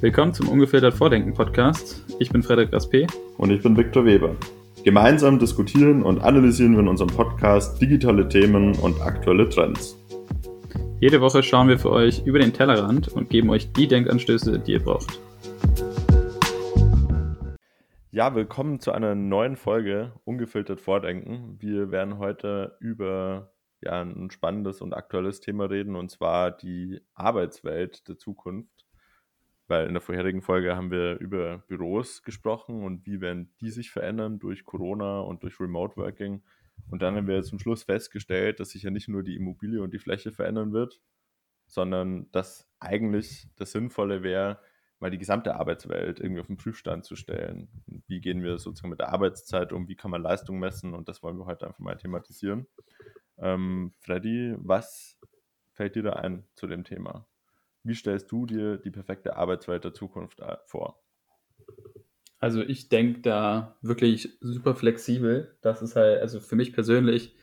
Willkommen zum Ungefiltert Vordenken Podcast. Ich bin Frederik Raspe. Und ich bin Viktor Weber. Gemeinsam diskutieren und analysieren wir in unserem Podcast digitale Themen und aktuelle Trends. Jede Woche schauen wir für euch über den Tellerrand und geben euch die Denkanstöße, die ihr braucht. Ja, willkommen zu einer neuen Folge Ungefiltert Vordenken. Wir werden heute über ja, ein spannendes und aktuelles Thema reden, und zwar die Arbeitswelt der Zukunft. Weil in der vorherigen Folge haben wir über Büros gesprochen und wie werden die sich verändern durch Corona und durch Remote Working. Und dann haben wir zum Schluss festgestellt, dass sich ja nicht nur die Immobilie und die Fläche verändern wird, sondern dass eigentlich das Sinnvolle wäre, mal die gesamte Arbeitswelt irgendwie auf den Prüfstand zu stellen. Wie gehen wir sozusagen mit der Arbeitszeit um? Wie kann man Leistung messen? Und das wollen wir heute einfach mal thematisieren. Ähm, Freddy, was fällt dir da ein zu dem Thema? Wie stellst du dir die perfekte Arbeitswelt der Zukunft äh, vor? Also ich denke da wirklich super flexibel. Das ist halt, also für mich persönlich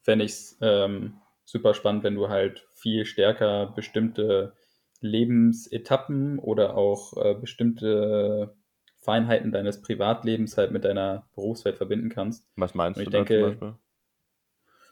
fände ich es ähm, super spannend, wenn du halt viel stärker bestimmte Lebensetappen oder auch äh, bestimmte Feinheiten deines Privatlebens halt mit deiner Berufswelt verbinden kannst. Was meinst Und ich du da denke, zum Beispiel?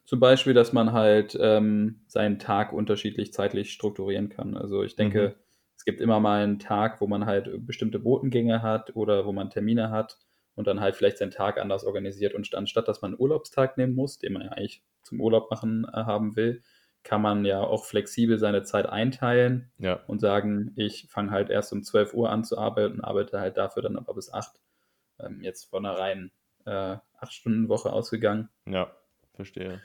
Zum Beispiel, dass man halt ähm, seinen Tag unterschiedlich zeitlich strukturieren kann. Also ich denke, Mhm. es gibt immer mal einen Tag, wo man halt bestimmte Botengänge hat oder wo man Termine hat und dann halt vielleicht seinen Tag anders organisiert. Und anstatt dass man einen Urlaubstag nehmen muss, den man ja eigentlich zum Urlaub machen äh, haben will, kann man ja auch flexibel seine Zeit einteilen Ja, und sagen, ich fange halt erst um 12 Uhr an zu arbeiten und arbeite halt dafür dann aber bis 8. Ähm, jetzt von einer reinen äh, 8-Stunden-Woche ausgegangen. ja, verstehe.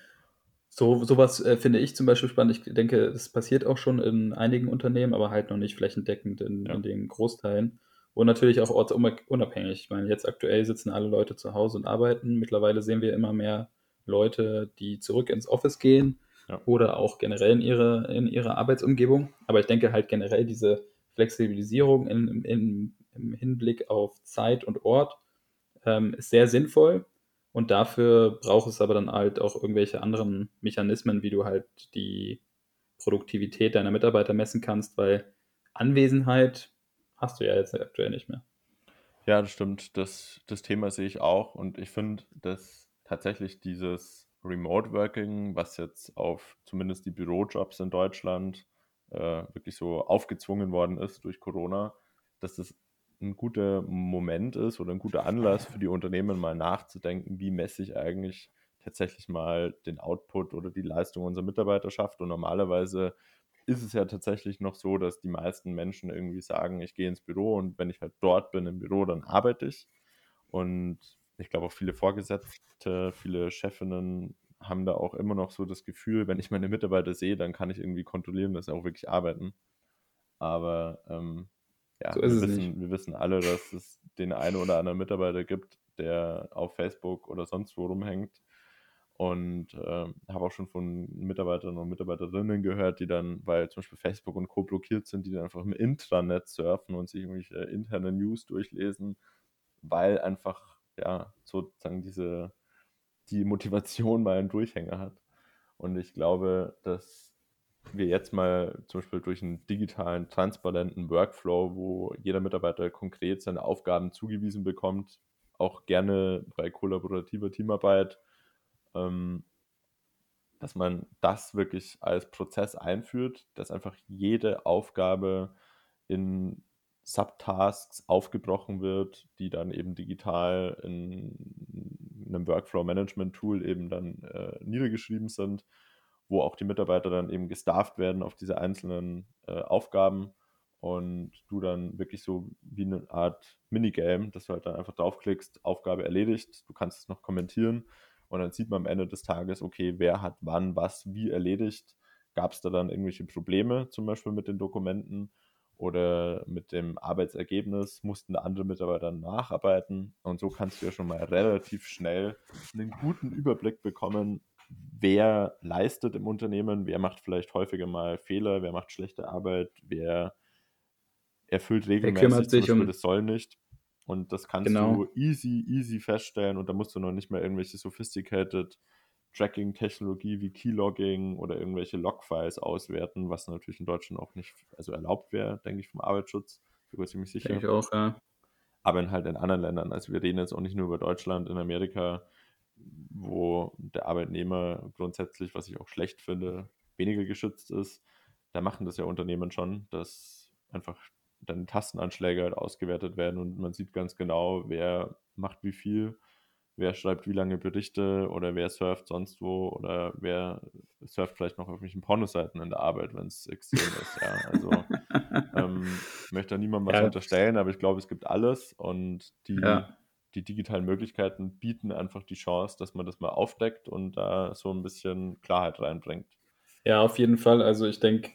So, sowas äh, finde ich zum Beispiel spannend. Ich denke, das passiert auch schon in einigen Unternehmen, aber halt noch nicht flächendeckend in, Ja. in den Großteilen. Und natürlich auch ortsunabhängig. Ich meine, jetzt aktuell sitzen alle Leute zu Hause und arbeiten. Mittlerweile sehen wir immer mehr Leute, die zurück ins Office gehen Ja. oder auch generell in ihre, in ihre Arbeitsumgebung. Aber ich denke halt generell diese Flexibilisierung in, in, im Hinblick auf Zeit und Ort ähm, ist sehr sinnvoll. Und dafür braucht es aber dann halt auch irgendwelche anderen Mechanismen, wie du halt die Produktivität deiner Mitarbeiter messen kannst, weil Anwesenheit hast du ja jetzt aktuell nicht mehr. Ja, das stimmt. Das, das Thema sehe ich auch. Und ich finde, dass tatsächlich dieses Remote Working, was jetzt auf zumindest die Bürojobs in Deutschland äh, wirklich so aufgezwungen worden ist durch Corona, dass das ein guter Moment ist oder ein guter Anlass für die Unternehmen mal nachzudenken, wie messe ich eigentlich tatsächlich mal den Output oder die Leistung unserer Mitarbeiterschaft. Und normalerweise ist es ja tatsächlich noch so, dass die meisten Menschen irgendwie sagen, ich gehe ins Büro und wenn ich halt dort bin im Büro, dann arbeite ich. Und ich glaube auch viele Vorgesetzte, viele Chefinnen haben da auch immer noch so das Gefühl, wenn ich meine Mitarbeiter sehe, dann kann ich irgendwie kontrollieren, dass sie auch wirklich arbeiten. Aber ähm, ja, So wir, wissen, wir wissen alle, dass es den einen oder anderen Mitarbeiter gibt, der auf Facebook oder sonst wo rumhängt. Und ähm, habe auch schon von Mitarbeitern und Mitarbeiterinnen gehört, die dann, weil zum Beispiel Facebook und Co. blockiert sind, die dann einfach im Intranet surfen und sich irgendwelche interne News durchlesen, weil einfach, ja, sozusagen diese, die Motivation mal einen Durchhänger hat. Und ich glaube, dass wir jetzt mal zum Beispiel durch einen digitalen, transparenten Workflow, wo jeder Mitarbeiter konkret seine Aufgaben zugewiesen bekommt, auch gerne bei kollaborativer Teamarbeit, ähm, dass man das wirklich als Prozess einführt, dass einfach jede Aufgabe in Subtasks aufgebrochen wird, die dann eben digital in einem Workflow-Management-Tool eben dann äh, niedergeschrieben sind, wo auch die Mitarbeiter dann eben gestafft werden auf diese einzelnen äh, Aufgaben und du dann wirklich so wie eine Art Minigame, dass du halt dann einfach draufklickst, Aufgabe erledigt, du kannst es noch kommentieren und dann sieht man am Ende des Tages, okay, wer hat wann was wie erledigt, gab es da dann irgendwelche Probleme zum Beispiel mit den Dokumenten oder mit dem Arbeitsergebnis mussten andere Mitarbeiter nacharbeiten. Und so kannst du ja schon mal relativ schnell einen guten Überblick bekommen, wer leistet im Unternehmen, wer macht vielleicht häufiger mal Fehler, wer macht schlechte Arbeit, wer erfüllt regelmäßig sich um- das soll nicht. Und das kannst Genau. du easy, easy feststellen und da musst du noch nicht mal irgendwelche sophisticated Tracking-Technologie wie Keylogging oder irgendwelche Logfiles auswerten, was natürlich in Deutschland auch nicht also erlaubt wäre, denke ich, vom Arbeitsschutz. Sogar ziemlich sicher. Denke ich auch, ja. Aber in halt in anderen Ländern. Also wir reden jetzt auch nicht nur über Deutschland, in Amerika, wo der Arbeitnehmer grundsätzlich, was ich auch schlecht finde, weniger geschützt ist. Da machen das ja Unternehmen schon, dass einfach dann Tastenanschläge halt ausgewertet werden und man sieht ganz genau, wer macht wie viel wer schreibt wie lange Berichte oder wer surft sonst wo oder wer surft vielleicht noch auf irgendwelchen Pornoseiten in der Arbeit, wenn es extrem ist. Ja, also ähm, ich möchte da niemandem was ja. unterstellen, aber ich glaube, es gibt alles und die, ja. Die digitalen Möglichkeiten bieten einfach die Chance, dass man das mal aufdeckt und da so ein bisschen Klarheit reinbringt. Ja, auf jeden Fall. Also ich denke,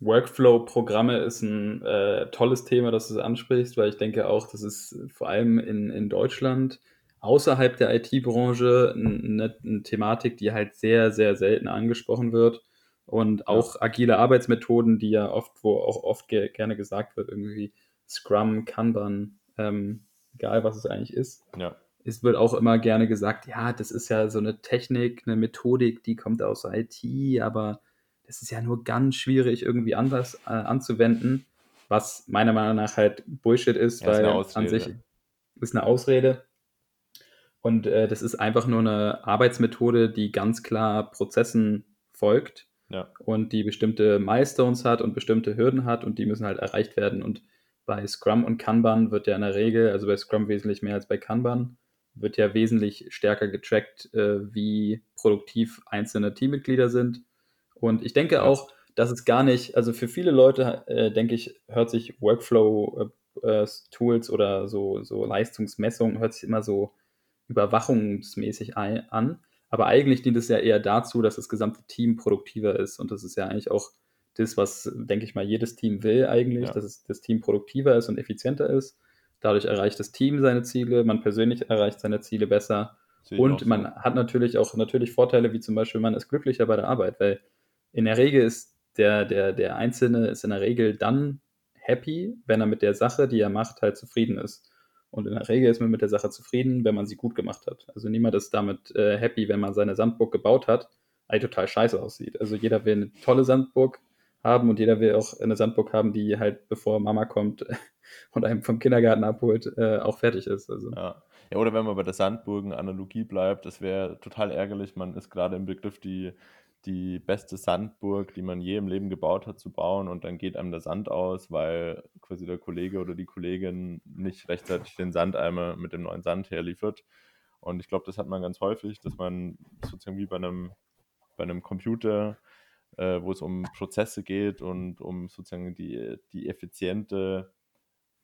Workflow-Programme ist ein äh, tolles Thema, das du ansprichst, weil ich denke auch, das ist vor allem in, in Deutschland außerhalb der IT-Branche eine, eine, Thematik, die halt sehr, sehr selten angesprochen wird. Und auch agile Arbeitsmethoden, die ja oft, wo auch oft ge gerne gesagt wird, irgendwie Scrum, Kanban, ähm, egal was es eigentlich ist. Ja. Es wird auch immer gerne gesagt, ja, das ist ja so eine Technik, eine Methodik, die kommt aus IT, aber das ist ja nur ganz schwierig irgendwie anders äh, anzuwenden, was meiner Meinung nach halt Bullshit ist, ja, weil ist an sich ist eine Ausrede. Und äh, das ist einfach nur eine Arbeitsmethode, die ganz klar Prozessen folgt ja. und die bestimmte Milestones hat und bestimmte Hürden hat und die müssen halt erreicht werden. Und bei Scrum und Kanban wird ja in der Regel, also bei Scrum wesentlich mehr als bei Kanban, wird ja wesentlich stärker getrackt, äh, wie produktiv einzelne Teammitglieder sind. Und ich denke auch, dass es gar nicht, also für viele Leute, äh, denke ich, hört sich Workflow-Tools äh, oder so, so Leistungsmessung, hört sich immer so überwachungsmäßig an. Aber eigentlich dient es ja eher dazu, dass das gesamte Team produktiver ist. Und das ist ja eigentlich auch das, was, denke ich mal, jedes Team will eigentlich, ja. dass es, das Team produktiver ist und effizienter ist. Dadurch erreicht das Team seine Ziele, man persönlich erreicht seine Ziele besser. Und so. man hat natürlich auch natürlich Vorteile, wie zum Beispiel, man ist glücklicher bei der Arbeit, weil in der Regel ist der, der, der Einzelne ist in der Regel dann happy, wenn er mit der Sache, die er macht, halt zufrieden ist. Und in der Regel ist man mit der Sache zufrieden, wenn man sie gut gemacht hat. Also niemand ist damit äh, happy, wenn man seine Sandburg gebaut hat, die total scheiße aussieht. Also jeder will eine tolle Sandburg haben und jeder will auch eine Sandburg haben, die halt, bevor Mama kommt und einem vom Kindergarten abholt, äh, auch fertig ist. Also. Ja. ja, oder wenn man bei der Sandburgen-Analogie bleibt, das wäre total ärgerlich. Man ist gerade im Begriff, die die beste Sandburg, die man je im Leben gebaut hat, zu bauen und dann geht einem der Sand aus, weil quasi der Kollege oder die Kollegin nicht rechtzeitig den Sandeimer mit dem neuen Sand herliefert. Und ich glaube, das hat man ganz häufig, dass man sozusagen wie bei einem, bei einem Computer, äh, wo es um Prozesse geht und um sozusagen die, die effiziente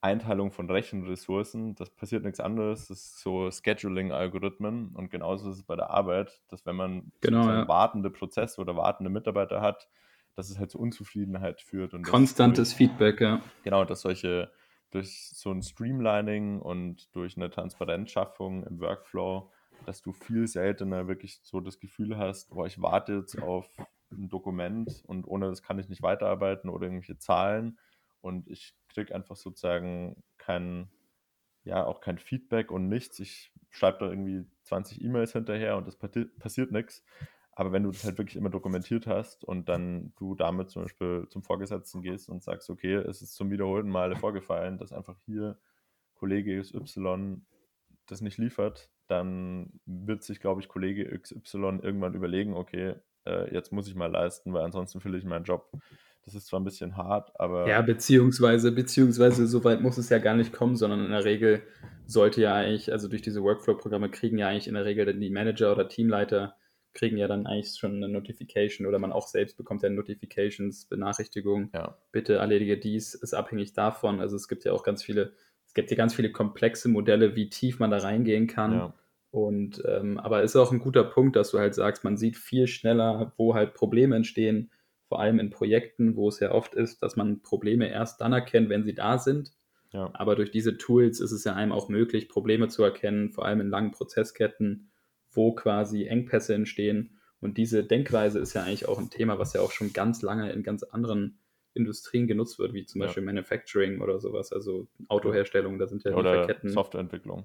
Einteilung von Rechenressourcen, das passiert nichts anderes. Das ist so Scheduling-Algorithmen und genauso ist es bei der Arbeit, dass wenn man genau, ja. wartende Prozesse oder wartende Mitarbeiter hat, dass es halt zu Unzufriedenheit führt. Und Konstantes durch, Feedback, ja. Genau, dass solche durch so ein Streamlining und durch eine Transparenzschaffung im Workflow, dass du viel seltener wirklich so das Gefühl hast, boah, ich warte jetzt auf ein Dokument und ohne das kann ich nicht weiterarbeiten oder irgendwelche Zahlen und ich kriege einfach sozusagen kein, ja, auch kein Feedback und nichts. Ich schreibe da irgendwie 20 E-Mails hinterher und es passiert nichts. Aber wenn du das halt wirklich immer dokumentiert hast und dann du damit zum Beispiel zum Vorgesetzten gehst und sagst, okay, es ist zum wiederholten Male vorgefallen, dass einfach hier Kollege XY das nicht liefert, dann wird sich, glaube ich, Kollege XY irgendwann überlegen, okay, äh, jetzt muss ich mal leisten, weil ansonsten fülle ich meinen Job. Das ist zwar ein bisschen hart, aber. Ja, beziehungsweise, beziehungsweise so weit muss es ja gar nicht kommen, sondern in der Regel sollte ja eigentlich, also durch diese Workflow-Programme kriegen ja eigentlich in der Regel die Manager oder Teamleiter kriegen ja dann eigentlich schon eine Notification oder man auch selbst bekommt ja Notifications, Benachrichtigungen. Ja. Bitte erledige dies, ist abhängig davon. Also es gibt ja auch ganz viele, es gibt ja ganz viele komplexe Modelle, wie tief man da reingehen kann. Ja. Und ähm, aber ist auch ein guter Punkt, dass du halt sagst, man sieht viel schneller, wo halt Probleme entstehen vor allem in Projekten, wo es ja oft ist, dass man Probleme erst dann erkennt, wenn sie da sind. Ja. Aber durch diese Tools ist es ja einem auch möglich, Probleme zu erkennen, vor allem in langen Prozessketten, wo quasi Engpässe entstehen. Und diese Denkweise ist ja eigentlich auch ein Thema, was ja auch schon ganz lange in ganz anderen Industrien genutzt wird, wie zum Beispiel Manufacturing oder sowas, also Autoherstellung, da sind ja oder Lieferketten. Softwareentwicklung.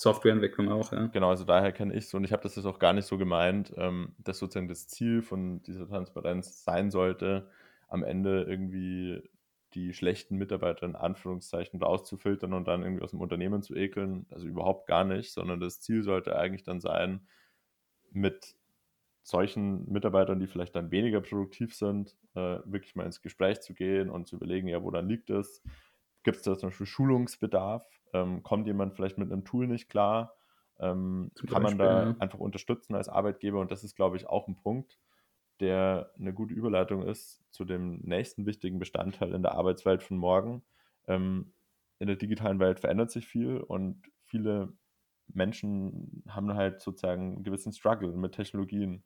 Softwareentwicklung auch, ja. Genau, also daher kenne ich es und ich habe das jetzt auch gar nicht so gemeint, ähm, dass sozusagen das Ziel von dieser Transparenz sein sollte, am Ende irgendwie die schlechten Mitarbeiter in Anführungszeichen rauszufiltern und dann irgendwie aus dem Unternehmen zu ekeln. Also überhaupt gar nicht, sondern das Ziel sollte eigentlich dann sein, mit solchen Mitarbeitern, die vielleicht dann weniger produktiv sind, äh, wirklich mal ins Gespräch zu gehen und zu überlegen, ja, wo dann liegt es? Gibt es da zum Beispiel Schulungsbedarf? Ähm, kommt jemand vielleicht mit einem Tool nicht klar? Ähm, kann man da ja. einfach unterstützen als Arbeitgeber? Und das ist, glaube ich, auch ein Punkt, der eine gute Überleitung ist zu dem nächsten wichtigen Bestandteil in der Arbeitswelt von morgen. Ähm, in der digitalen Welt verändert sich viel und viele Menschen haben halt sozusagen einen gewissen Struggle mit Technologien.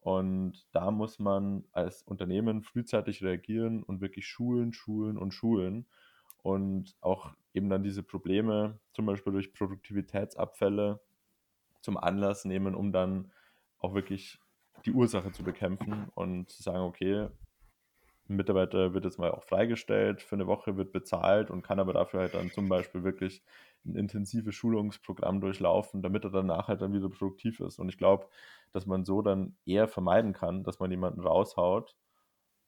Und da muss man als Unternehmen frühzeitig reagieren und wirklich schulen, schulen und schulen. Und auch eben dann diese Probleme, zum Beispiel durch Produktivitätsabfälle, zum Anlass nehmen, um dann auch wirklich die Ursache zu bekämpfen und zu sagen, okay, ein Mitarbeiter wird jetzt mal auch freigestellt, für eine Woche wird bezahlt und kann aber dafür halt dann zum Beispiel wirklich ein intensives Schulungsprogramm durchlaufen, damit er danach halt dann wieder produktiv ist. Und ich glaube, dass man so dann eher vermeiden kann, dass man jemanden raushaut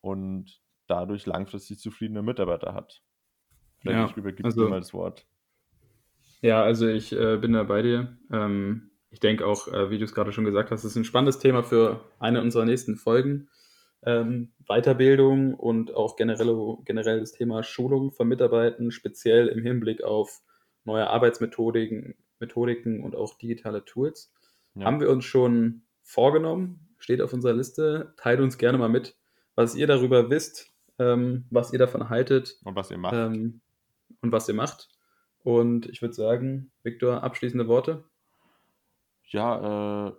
und dadurch langfristig zufriedene Mitarbeiter hat. Vielleicht ja, übergibst also, du mal das Wort. Ja, also ich äh, bin da bei dir. Ähm, ich denke auch, äh, wie du es gerade schon gesagt hast, ist ein spannendes Thema für eine unserer nächsten Folgen. Ähm, Weiterbildung und auch generell, generell das Thema Schulung von Mitarbeitern, speziell im Hinblick auf neue Arbeitsmethodiken Methodiken und auch digitale Tools. Ja. Haben wir uns schon vorgenommen, steht auf unserer Liste. Teilt uns gerne mal mit, was ihr darüber wisst, ähm, was ihr davon haltet. Und was ihr macht. Ähm, und was ihr macht. Und ich würde sagen, Viktor, abschließende Worte. Ja, äh,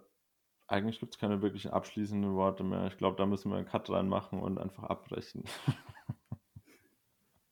eigentlich gibt es keine wirklichen abschließenden Worte mehr. Ich glaube, da müssen wir einen Cut reinmachen und einfach abbrechen.